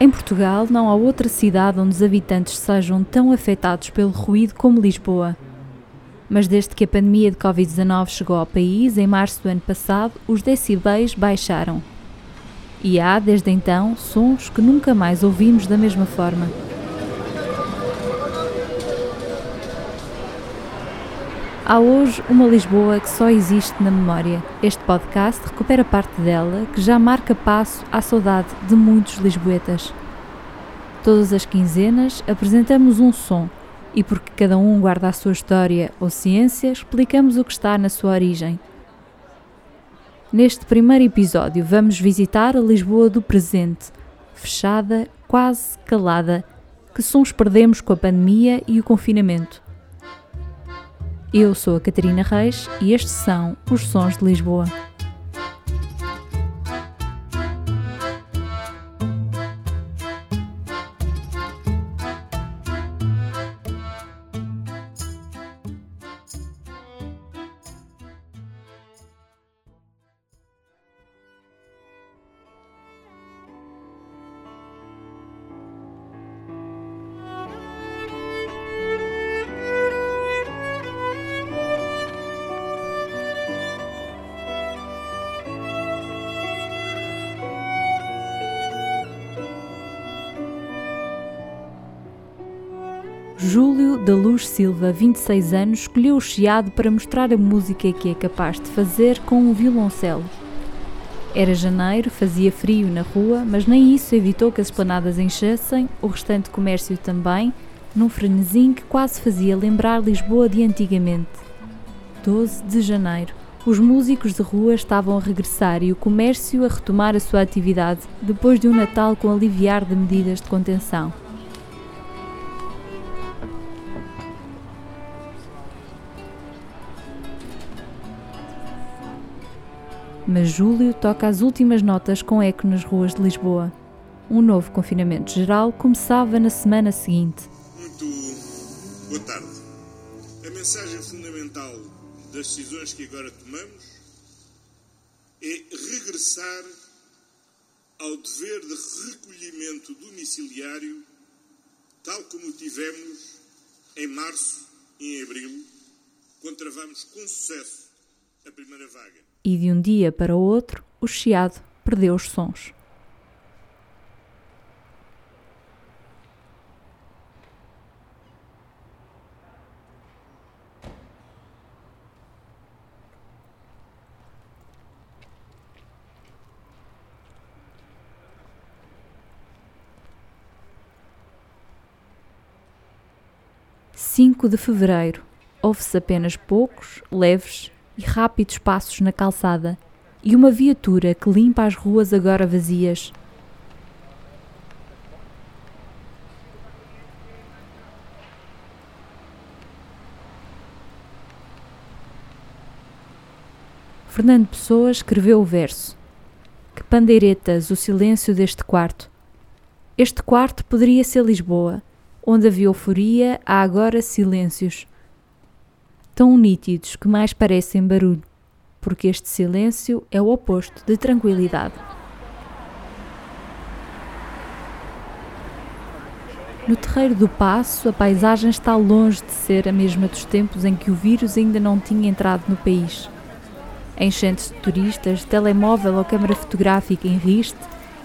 Em Portugal não há outra cidade onde os habitantes sejam tão afetados pelo ruído como Lisboa. Mas desde que a pandemia de Covid-19 chegou ao país, em março do ano passado, os decibéis baixaram. E há, desde então, sons que nunca mais ouvimos da mesma forma. Há hoje uma Lisboa que só existe na memória. Este podcast recupera parte dela, que já marca passo à saudade de muitos lisboetas. Todas as quinzenas apresentamos um som e, porque cada um guarda a sua história ou ciência, explicamos o que está na sua origem. Neste primeiro episódio, vamos visitar a Lisboa do presente, fechada, quase calada. Que sons perdemos com a pandemia e o confinamento? Eu sou a Catarina Reis e estes são os Sons de Lisboa. Júlio da Luz Silva, 26 anos, escolheu o chiado para mostrar a música que é capaz de fazer com um violoncelo. Era janeiro, fazia frio na rua, mas nem isso evitou que as esplanadas enchessem, o restante comércio também, num frenesim que quase fazia lembrar Lisboa de antigamente. 12 de janeiro. Os músicos de rua estavam a regressar e o comércio a retomar a sua atividade depois de um Natal com aliviar de medidas de contenção. Mas Júlio toca as últimas notas com eco nas ruas de Lisboa. Um novo confinamento geral começava na semana seguinte. Muito boa tarde. A mensagem fundamental das decisões que agora tomamos é regressar ao dever de recolhimento domiciliário, tal como tivemos em março e em abril, quando travamos com sucesso a primeira vaga e de um dia para o outro o chiado perdeu os sons. Cinco de fevereiro. Houve-se apenas poucos, leves e rápidos passos na calçada e uma viatura que limpa as ruas agora vazias. Fernando Pessoa escreveu o verso: Que pandeiretas o silêncio deste quarto. Este quarto poderia ser Lisboa, onde havia euforia, há agora silêncios tão nítidos que mais parecem barulho, porque este silêncio é o oposto de tranquilidade. No Terreiro do Passo, a paisagem está longe de ser a mesma dos tempos em que o vírus ainda não tinha entrado no país. Enchentes de turistas, telemóvel ou câmara fotográfica em riste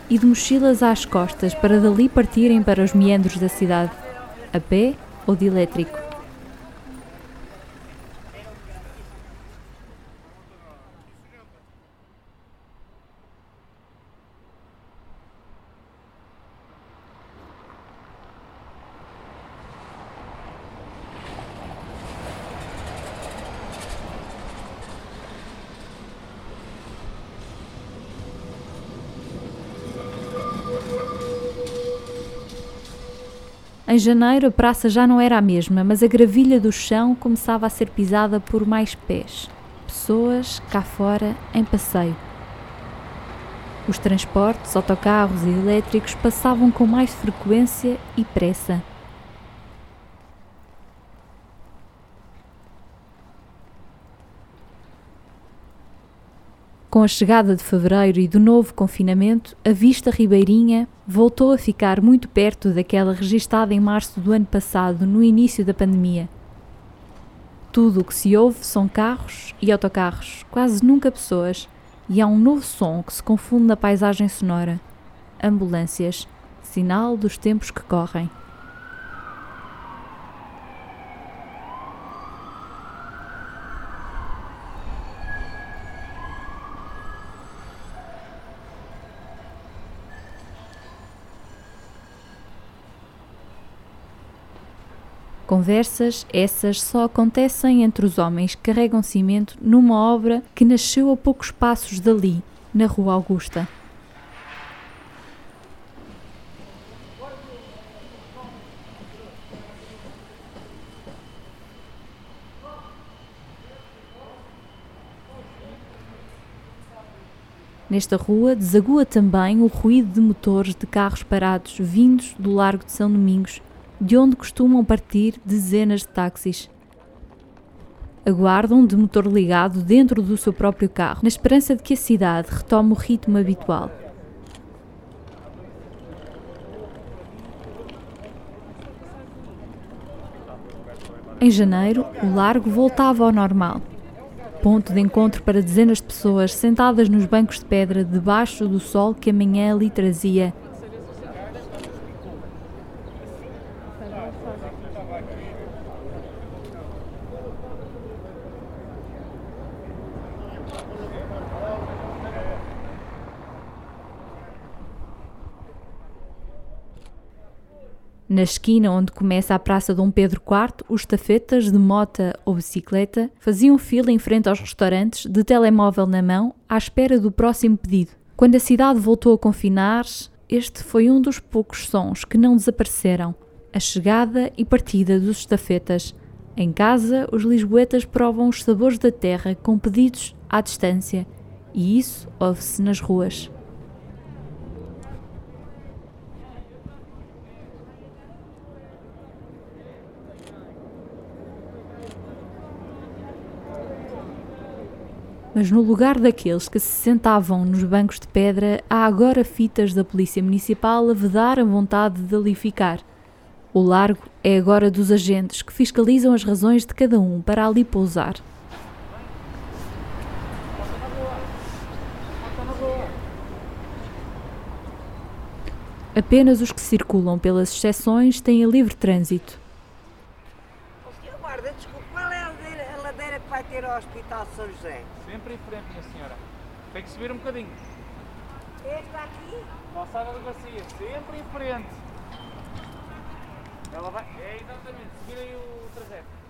e de mochilas às costas para dali partirem para os meandros da cidade, a pé ou de elétrico. Em janeiro a praça já não era a mesma, mas a gravilha do chão começava a ser pisada por mais pés. Pessoas cá fora em passeio. Os transportes, autocarros e elétricos passavam com mais frequência e pressa. Com a chegada de fevereiro e do novo confinamento, a Vista Ribeirinha voltou a ficar muito perto daquela registada em março do ano passado, no início da pandemia. Tudo o que se ouve são carros e autocarros, quase nunca pessoas, e há um novo som que se confunde na paisagem sonora: ambulâncias, sinal dos tempos que correm. Conversas essas só acontecem entre os homens que carregam cimento numa obra que nasceu a poucos passos dali, na Rua Augusta. Nesta rua desagua também o ruído de motores de carros parados vindos do Largo de São Domingos de onde costumam partir dezenas de táxis. Aguardam de motor ligado dentro do seu próprio carro, na esperança de que a cidade retome o ritmo habitual. Em janeiro, o largo voltava ao normal. Ponto de encontro para dezenas de pessoas sentadas nos bancos de pedra debaixo do sol que a manhã lhe trazia Na esquina onde começa a Praça Dom Pedro IV, os tafetas de mota ou bicicleta faziam fila em frente aos restaurantes, de telemóvel na mão, à espera do próximo pedido. Quando a cidade voltou a confinar, este foi um dos poucos sons que não desapareceram: a chegada e partida dos estafetas. Em casa, os lisboetas provam os sabores da terra com pedidos à distância, e isso ouve-se nas ruas. Mas no lugar daqueles que se sentavam nos bancos de pedra, há agora fitas da Polícia Municipal a vedar a vontade de ali ficar. O largo é agora dos agentes que fiscalizam as razões de cada um para ali pousar. Apenas os que circulam pelas exceções têm livre trânsito. Guarda, desculpa, qual é a ladeira que vai ter ao Hospital São José? Sempre em frente, minha senhora. Tem que subir um bocadinho. Esta aqui? Calçada da Garcia, sempre em frente. Ela vai. É exatamente, subir aí o trajeto.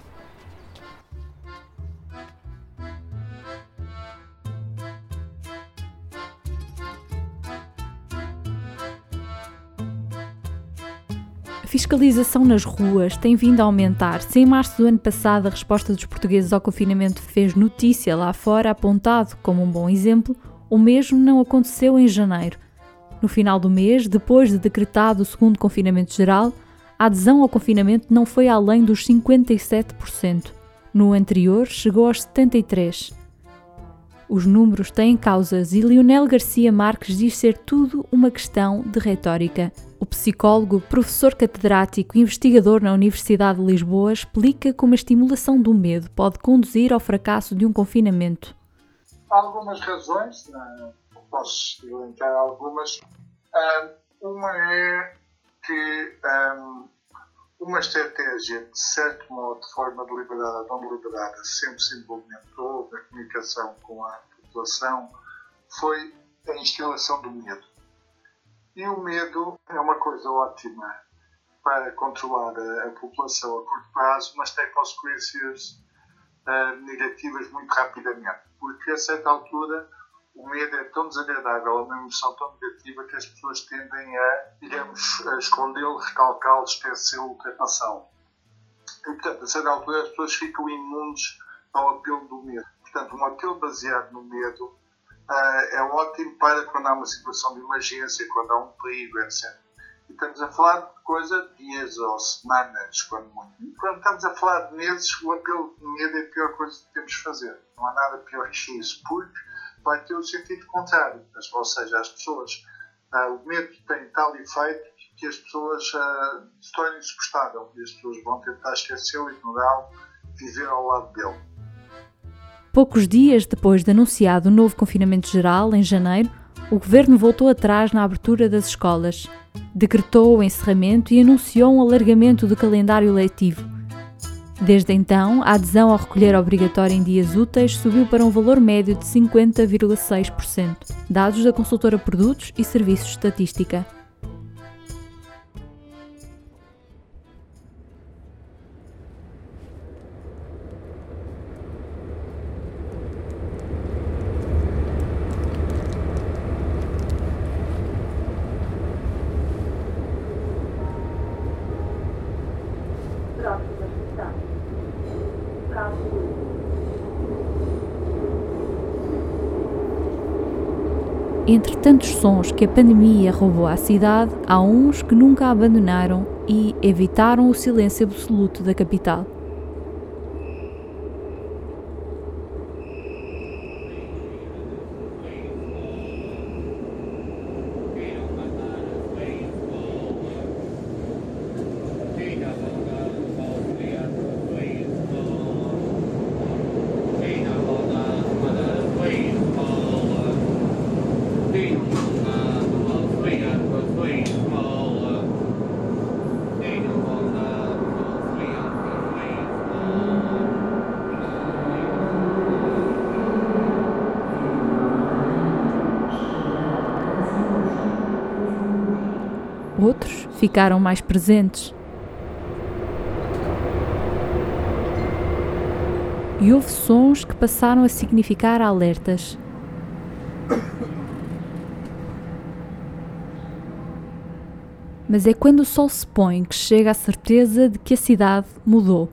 Fiscalização nas ruas tem vindo a aumentar. Se em março do ano passado a resposta dos portugueses ao confinamento fez notícia lá fora, apontado como um bom exemplo, o mesmo não aconteceu em janeiro. No final do mês, depois de decretado o segundo confinamento geral, a adesão ao confinamento não foi além dos 57%. No anterior, chegou aos 73%. Os números têm causas e Lionel Garcia Marques diz ser tudo uma questão de retórica. O psicólogo, professor catedrático e investigador na Universidade de Lisboa explica como a estimulação do medo pode conduzir ao fracasso de um confinamento. Há algumas razões, né? posso elencar algumas. Uma é que uma estratégia, de certo modo, de forma deliberada ou não deliberada, sempre se implementou na comunicação com a população, foi a instalação do medo. E o medo é uma coisa ótima para controlar a, a população a curto prazo, mas tem consequências uh, negativas muito rapidamente. Porque a certa altura o medo é tão desagradável, é uma emoção tão negativa que as pessoas tendem a, digamos, a escondê-lo, recalcá-lo, esquecê-lo, ultrapassá-lo. E, portanto, a certa altura as pessoas ficam imunes ao apelo do medo. Portanto, um apelo baseado no medo é ótimo para quando há uma situação de emergência, quando há um perigo, etc. E estamos a falar de coisa dias ou semanas, quando muito. Quando estamos a falar de meses, o apelo de medo é a pior coisa que temos de fazer. Não há nada pior que isso, porque vai ter o sentido contrário, ou seja, as pessoas, uh, o medo tem tal efeito que as pessoas uh, se tornem insuportável e as pessoas vão tentar esquecê-lo, ignorá-lo, viver ao lado dele. Poucos dias depois de anunciado o novo confinamento geral, em janeiro, o governo voltou atrás na abertura das escolas, decretou o encerramento e anunciou um alargamento do calendário letivo. Desde então, a adesão ao recolher obrigatório em dias úteis subiu para um valor médio de 50,6%, dados da consultora Produtos e Serviços Estatística. Entre tantos sons que a pandemia roubou à cidade, há uns que nunca a abandonaram e evitaram o silêncio absoluto da capital. Outros ficaram mais presentes. E houve sons que passaram a significar alertas. Mas é quando o sol se põe que chega a certeza de que a cidade mudou.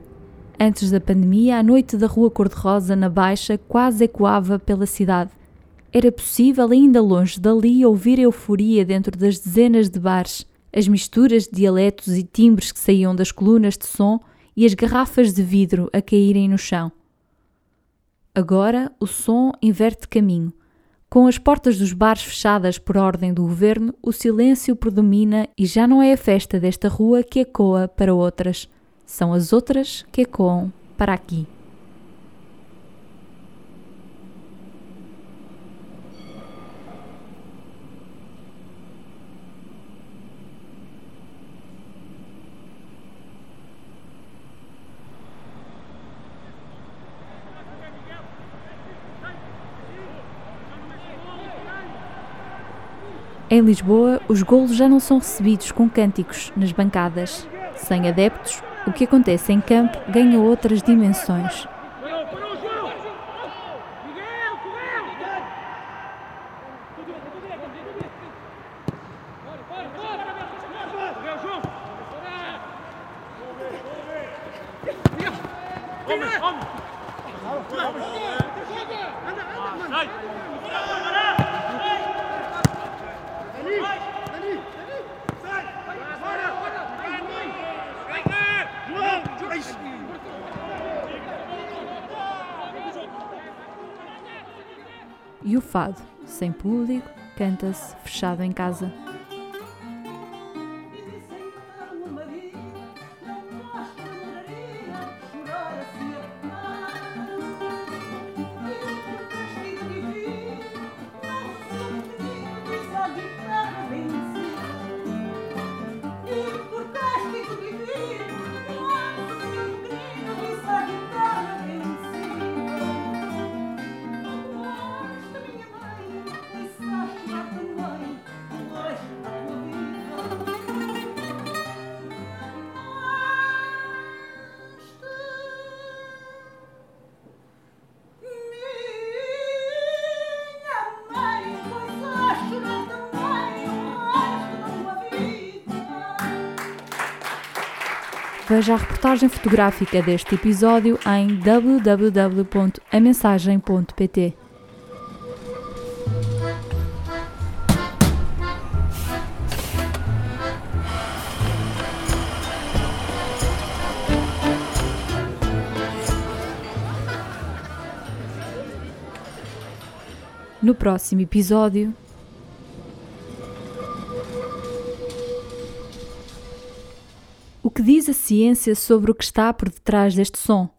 Antes da pandemia, a noite da Rua Cor-de-Rosa, na Baixa, quase ecoava pela cidade. Era possível, ainda longe dali, ouvir euforia dentro das dezenas de bares as misturas de dialetos e timbres que saíam das colunas de som e as garrafas de vidro a caírem no chão. Agora o som inverte caminho. Com as portas dos bares fechadas por ordem do governo, o silêncio predomina e já não é a festa desta rua que ecoa para outras, são as outras que ecoam para aqui. Em Lisboa, os golos já não são recebidos com cânticos nas bancadas. Sem adeptos, o que acontece em campo ganha outras dimensões. Fado, sem público, canta-se fechado em casa. Veja a reportagem fotográfica deste episódio em www.amensagem.pt. No próximo episódio. O que diz a ciência sobre o que está por detrás deste som?